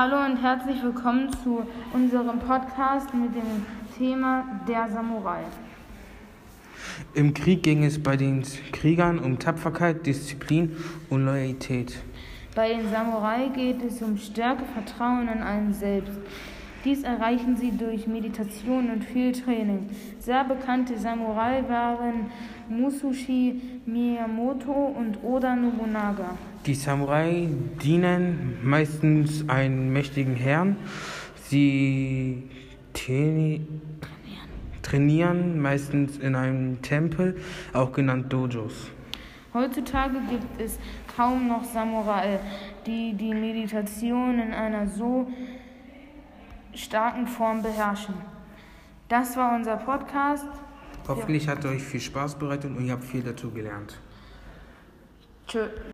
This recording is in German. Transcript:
Hallo und herzlich willkommen zu unserem Podcast mit dem Thema der Samurai. Im Krieg ging es bei den Kriegern um Tapferkeit, Disziplin und Loyalität. Bei den Samurai geht es um Stärke, Vertrauen in einen selbst. Dies erreichen sie durch Meditation und viel Training. Sehr bekannte Samurai waren Musashi Miyamoto und Oda Nobunaga. Die Samurai dienen meistens einem mächtigen Herrn. Sie trainieren meistens in einem Tempel, auch genannt Dojos. Heutzutage gibt es kaum noch Samurai, die die Meditation in einer so starken Form beherrschen. Das war unser Podcast. Hoffentlich hat euch viel Spaß bereitet und ihr habt viel dazu gelernt. Tschö.